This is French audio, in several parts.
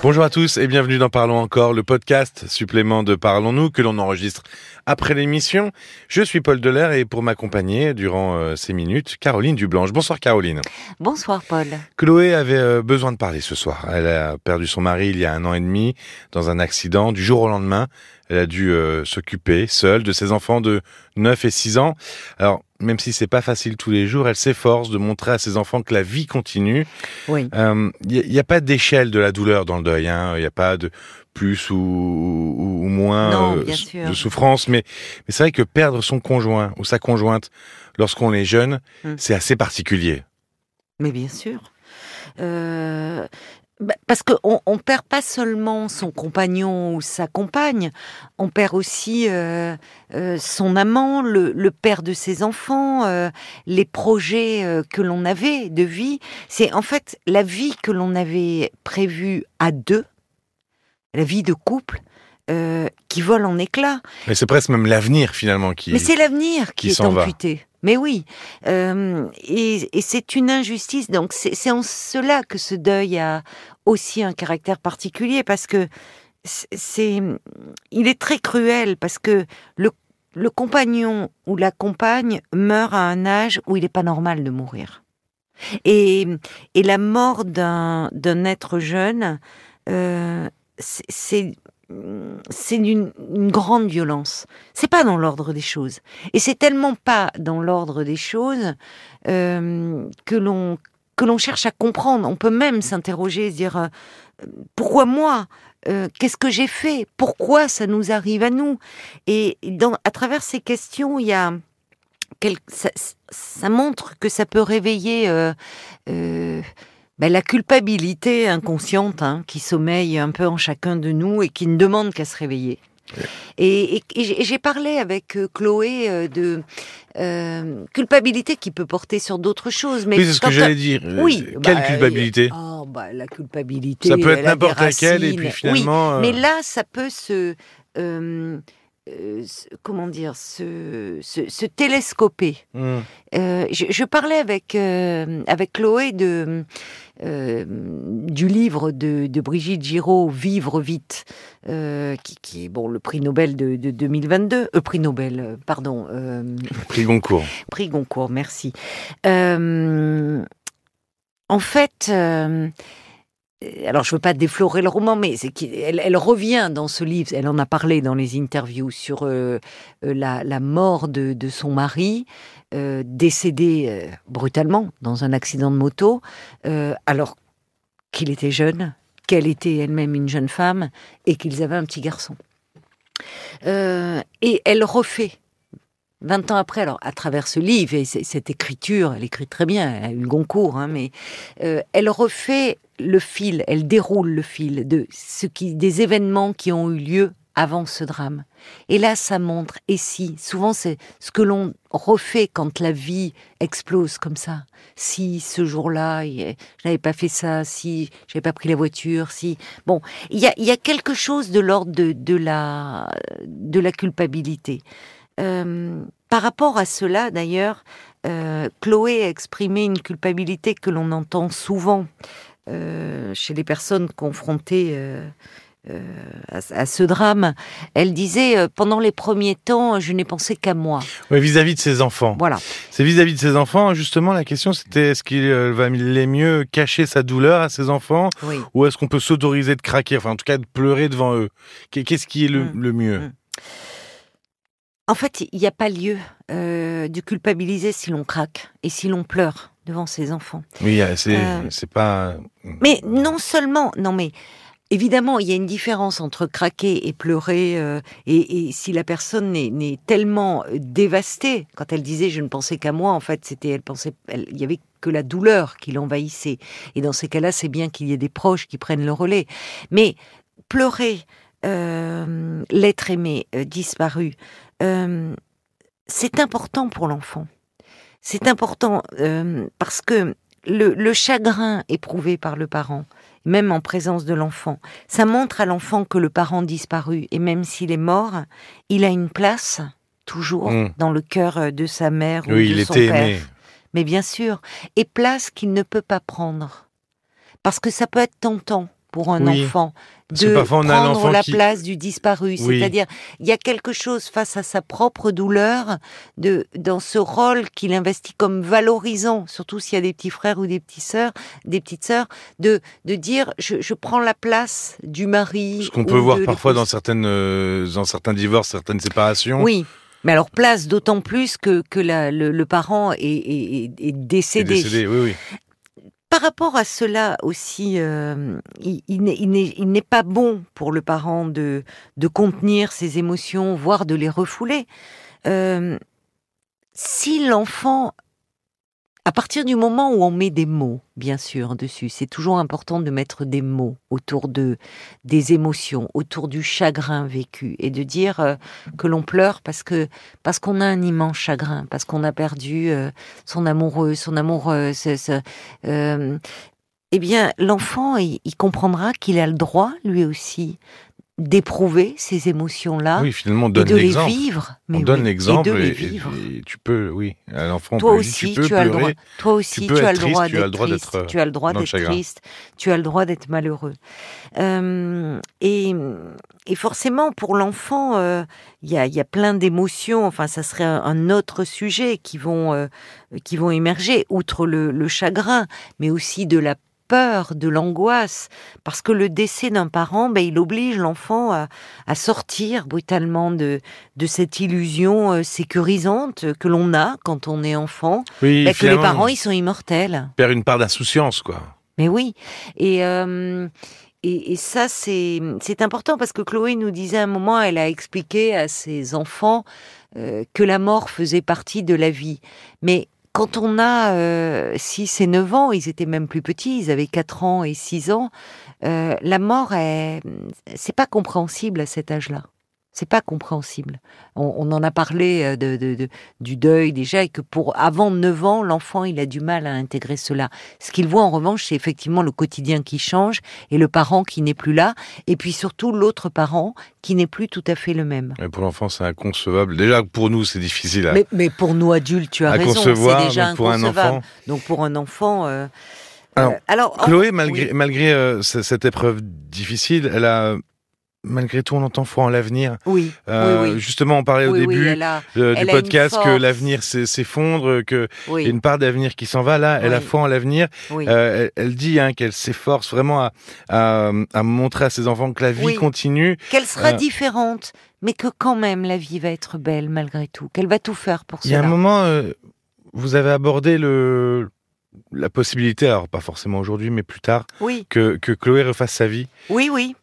Bonjour à tous et bienvenue dans Parlons encore, le podcast supplément de Parlons-nous que l'on enregistre après l'émission. Je suis Paul Delair et pour m'accompagner durant euh, ces minutes, Caroline Dublanche. Bonsoir Caroline. Bonsoir Paul. Chloé avait euh, besoin de parler ce soir. Elle a perdu son mari il y a un an et demi dans un accident. Du jour au lendemain, elle a dû euh, s'occuper seule de ses enfants de 9 et 6 ans. Alors, même si c'est pas facile tous les jours, elle s'efforce de montrer à ses enfants que la vie continue. Oui. Il euh, n'y a, pas d'échelle de la douleur dans le deuil. Il hein. n'y a pas de plus ou, ou, ou moins Non, euh, de souffrance. Mais, mais c'est vrai que perdre son conjoint ou sa conjointe lorsqu'on est jeune, Mm. c'est assez particulier. Mais bien sûr. Euh, parce qu'on on perd pas seulement son compagnon ou sa compagne, on perd aussi euh, euh, son amant, le, le père de ses enfants, euh, les projets que l'on avait de vie. C'est en fait la vie que l'on avait prévue à deux, la vie de couple, qui vole en éclats. Mais c'est presque même l'avenir finalement qui. Mais c'est l'avenir qui, qui est s'en va. Mais oui, Euh, et, c'est une injustice. Donc c'est en cela que ce deuil a aussi un caractère particulier parce que c'est- il est très cruel parce que le compagnon ou la compagne meurt à un âge où il n'est pas normal de mourir. Et, la mort d'un d'un être jeune, euh, c'est- c'est d'une une grande violence. C'est pas dans l'ordre des choses. Et c'est tellement pas dans l'ordre des choses euh, que l'on que l'on cherche à comprendre. On peut même s'interroger, se dire euh, pourquoi moi Euh, Qu'est-ce que j'ai fait? Pourquoi ça nous arrive à nous? Et à travers ces questions, il y a ça, montre que ça peut réveiller ben, la culpabilité inconsciente hein, qui sommeille un peu en chacun de nous et qui ne demande qu'à se réveiller. Et, et- et j'ai- parlé avec euh, Chloé euh, de euh, culpabilité qui peut porter sur d'autres choses. Mais oui, c'est ce que j'allais dire. Oui, Quelle bah, culpabilité Oh, bah, la culpabilité. Ça peut être n'importe laquelle et puis finalement. euh, Oui, mais là, ça peut se. euh, euh, comment dire se, se, se télescoper. hmm. Euh, je, je parlais avec euh, avec Chloé de du livre de, de Brigitte Giraud Vivre vite, qui, qui est bon le prix Nobel de, de 2022, euh, prix Nobel, pardon, Prix Goncourt. prix Goncourt, merci. En fait. Euh, alors, je veux pas déflorer le roman, mais elle revient dans ce livre. Elle en a parlé dans les interviews sur euh, euh, la, mort de, son mari, décédé brutalement dans un accident de moto, alors qu'il était jeune, qu'elle était elle-même une jeune femme et qu'ils avaient un petit garçon. Et elle refait 20 ans après, alors à travers ce livre et cette écriture, elle écrit très bien, elle a eu Goncourt, hein, mais euh, elle refait le fil, elle déroule le fil de ce qui, des événements qui ont eu lieu avant ce drame. Et là, ça montre, et si, souvent c'est ce que l'on refait quand la vie explose comme ça. Si ce jour-là, je n'avais pas fait ça, si j'avais pas pris la voiture, si... Bon, il y a, y a quelque chose de l'ordre de, de, la, de la culpabilité. Euh, par rapport à cela, d'ailleurs, euh, Chloé a exprimé une culpabilité que l'on entend souvent euh, chez les personnes confrontées euh, à, à ce drame. Elle disait, euh, pendant les premiers temps, je n'ai pensé qu'à moi. Ouais, vis-à-vis de ses enfants. Voilà. C'est vis-à-vis de ses enfants, justement, la question c'était est-ce qu'il euh, valait mieux cacher sa douleur à ses enfants Oui. ou est-ce qu'on peut s'autoriser de craquer, enfin en tout cas de pleurer devant eux? Qu'est- Qu'est-ce qui est le, Mm. le mieux? Mm. En fait, il n'y a pas lieu euh, de culpabiliser si l'on craque et si l'on pleure devant ses enfants. Oui, euh, c'est Euh, pas. Mais non seulement, non mais évidemment, il y a une différence entre craquer et pleurer. euh, et, et si la personne n'est- tellement euh, dévastée, quand elle disait je ne pensais qu'à moi, en fait, c'était elle pensait, elle- il y avait que la douleur qui l'envahissait. Et dans ces cas-là, c'est bien qu'il y ait des proches qui prennent le relais. Mais pleurer, euh, l'être aimé euh, disparu, euh, c'est important pour l'enfant. C'est important euh, parce que le, le chagrin éprouvé par le parent, même en présence de l'enfant, ça montre à l'enfant que le parent disparu, et même s'il est mort, il a une place toujours Mm. dans le cœur de sa mère ou Oui, de il son était père. aimé. Mais bien sûr, et place qu'il ne peut pas prendre. Parce que ça peut être tentant pour un Oui. enfant de parfois, on a prendre la qui- place du disparu. Oui. C'est-à-dire, il y a quelque chose face à sa propre douleur, de, dans ce rôle qu'il investit comme valorisant, surtout s'il y a des petits frères ou des petites sœurs, des petites sœurs, de, de dire, je, je prends la place du mari. Ce qu'on peut voir parfois dans certaines, euh, dans certains divorces, certaines séparations. Oui. Mais alors place d'autant plus que, que la- le, le parent est, est- est- est décédé. décédé, oui, oui. Par rapport à cela aussi, euh, il, n'est- pas bon pour le parent de, de contenir ses émotions, voire de les refouler. Euh, si l'enfant, à partir du moment où on met des mots, bien sûr, dessus, c'est toujours important de mettre des mots autour de des émotions, autour du chagrin vécu, et de dire euh, que l'on pleure parce que parce qu'on a un immense chagrin, parce qu'on a perdu euh, son amoureux, son amoureuse. euh, eh bien, l'enfant, il comprendra qu'il a le droit, lui aussi, d'éprouver ces émotions-là Oui, finalement, on et donne de les vivre. On Mais donne oui, l'exemple et tu peux, oui, à l'enfant, on Toi aussi, tu as le droit. Toi aussi, tu as le droit d'être triste. Tu as le droit d'être triste. Tu as le droit d'être malheureux. Euh, et, et forcément, pour l'enfant, euh, il y, a, y a plein d'émotions. Enfin, ça serait un, un autre sujet qui vont euh, qui vont émerger, outre le, le chagrin, mais aussi de la peur, de l'angoisse, parce que le décès d'un parent, ben, il oblige l'enfant à, à sortir brutalement de, de cette illusion euh, sécurisante que l'on a quand on est enfant, Oui, ben, que les parents, ils sont immortels. perd une part d'insouciance, quoi. Mais oui, et, euh, et, et ça, c'est c'est important parce que Chloé nous disait à un moment, elle a expliqué à ses enfants euh, que la mort faisait partie de la vie. Mais quand on a 6 et 9 ans, ils étaient même plus petits, ils avaient 4 ans et 6 ans, euh, la mort, est- c'est pas compréhensible à cet âge-là. C'est pas compréhensible. On, on en a parlé euh, de, de- de- du deuil déjà, et que pour avant 9 ans, l'enfant, il a du mal à intégrer cela. Ce qu'il voit en revanche, c'est effectivement le quotidien qui change et le parent qui n'est plus là, et puis surtout l'autre parent qui n'est plus tout à fait le même. Et pour l'enfant, c'est inconcevable. Déjà, pour nous, c'est difficile à, Mais, mais pour nous adultes, tu as à raison, concevoir. déjà donc pour un enfant. Donc pour un enfant. euh, Alors, euh, alors Chloé, malgré, oui. malgré euh, ce- cette épreuve difficile, elle a, malgré tout, on entend foi en l'avenir. oui, Euh, oui, oui. Justement, on parlait au Oui, début a, euh, du podcast que l'avenir s'e- s'effondre, qu'il y a une part d'avenir qui s'en va. Là, elle a foi en l'avenir. oui. Euh, elle, elle dit hein, qu'elle s'efforce vraiment à, à, à montrer à ses enfants que la vie continue. qu'elle sera euh, différente, mais que quand même la vie va être belle malgré tout, qu'elle va tout faire pour Il y a un moment, euh, vous avez abordé le, la possibilité, alors pas forcément aujourd'hui, mais plus tard, Oui, que, que Chloé refasse sa vie. oui, oui.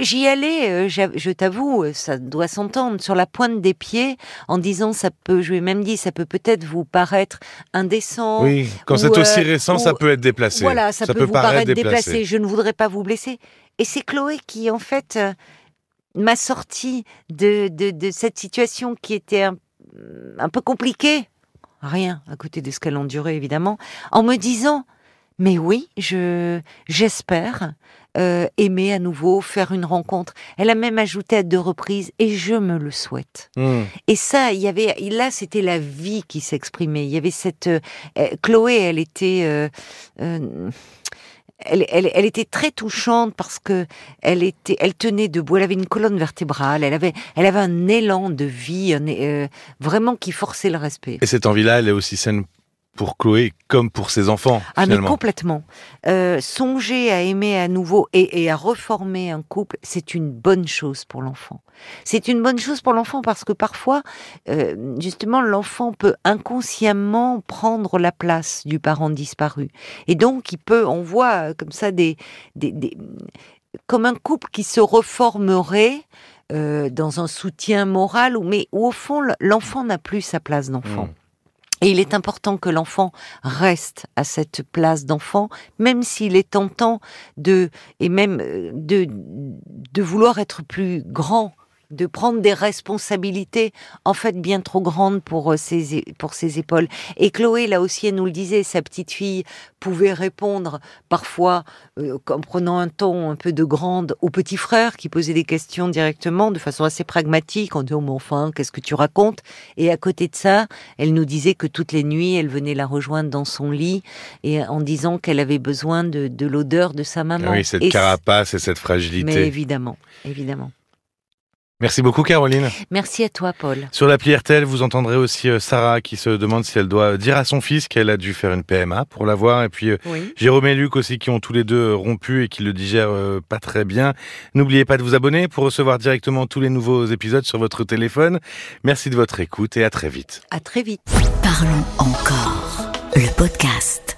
J'y allais, euh, je t'avoue, euh, ça doit s'entendre, sur la pointe des pieds, en disant ça peut, je lui ai même dit, ça peut peut-être vous paraître indécent. Oui, quand c'est aussi euh, récent, ou- ça peut être déplacé. Voilà, ça, peut, vous paraître paraître déplacé. Je ne voudrais pas vous blesser. Et c'est Chloé qui, en fait, m'a sorti de, de, de cette situation qui était un, un peu compliquée. Rien à côté de ce qu'elle endurait, évidemment, en me disant Mais oui, je j'espère euh, aimer à nouveau, faire une rencontre. Elle a même ajouté à deux reprises Et je me le souhaite. Hmm. Et ça, il y avait là, c'était la vie qui s'exprimait. Il y avait cette euh, euh, Chloé, elle était, euh, elle, elle, elle était très touchante parce que elle était, elle tenait debout. Elle avait une colonne vertébrale. Elle avait, elle avait un élan de vie, euh, vraiment qui forçait le respect. Et cette envie-là, elle est aussi saine pour Chloé comme pour ses enfants, Ah mais complètement. Euh, songer à aimer à nouveau et, et à reformer un couple, c'est une bonne chose pour l'enfant. C'est une bonne chose pour l'enfant parce que parfois, euh, justement, l'enfant peut inconsciemment prendre la place du parent disparu. Et donc, il peut, on voit euh, comme ça des, des, des- comme un couple qui se reformerait euh, dans un soutien moral, mais où au fond, l'enfant n'a plus sa place d'enfant. Hmm. Et il est important que l'enfant reste à cette place d'enfant, même s'il est tentant de, et même euh, de, de vouloir être plus grand de prendre des responsabilités en fait bien trop grandes pour euh, ses pour ses épaules. Et Chloé là aussi elle nous le disait, sa petite fille pouvait répondre parfois euh, en prenant un ton un peu de grande au petit frère qui posait des questions directement de façon assez pragmatique en disant oh, mais enfin qu'est-ce que tu racontes? Et à côté de ça, elle nous disait que toutes les nuits elle venait la rejoindre dans son lit et en disant qu'elle avait besoin de, de l'odeur de sa maman. Oui, cette Et carapace et cette fragilité. mais évidemment, évidemment. Merci beaucoup Caroline. Merci à toi, Paul. Sur l'appli RTL, vous entendrez aussi euh, Sarah qui se demande si elle doit dire à son fils qu'elle a dû faire une PMA pour l'avoir. Et puis euh, Oui. Jérôme et Luc aussi qui ont tous les deux euh, rompu et qui le digèrent pas très bien. N'oubliez pas de vous abonner pour recevoir directement tous les nouveaux épisodes sur votre téléphone. Merci de votre écoute et à très vite. À très vite. Parlons encore. Le podcast.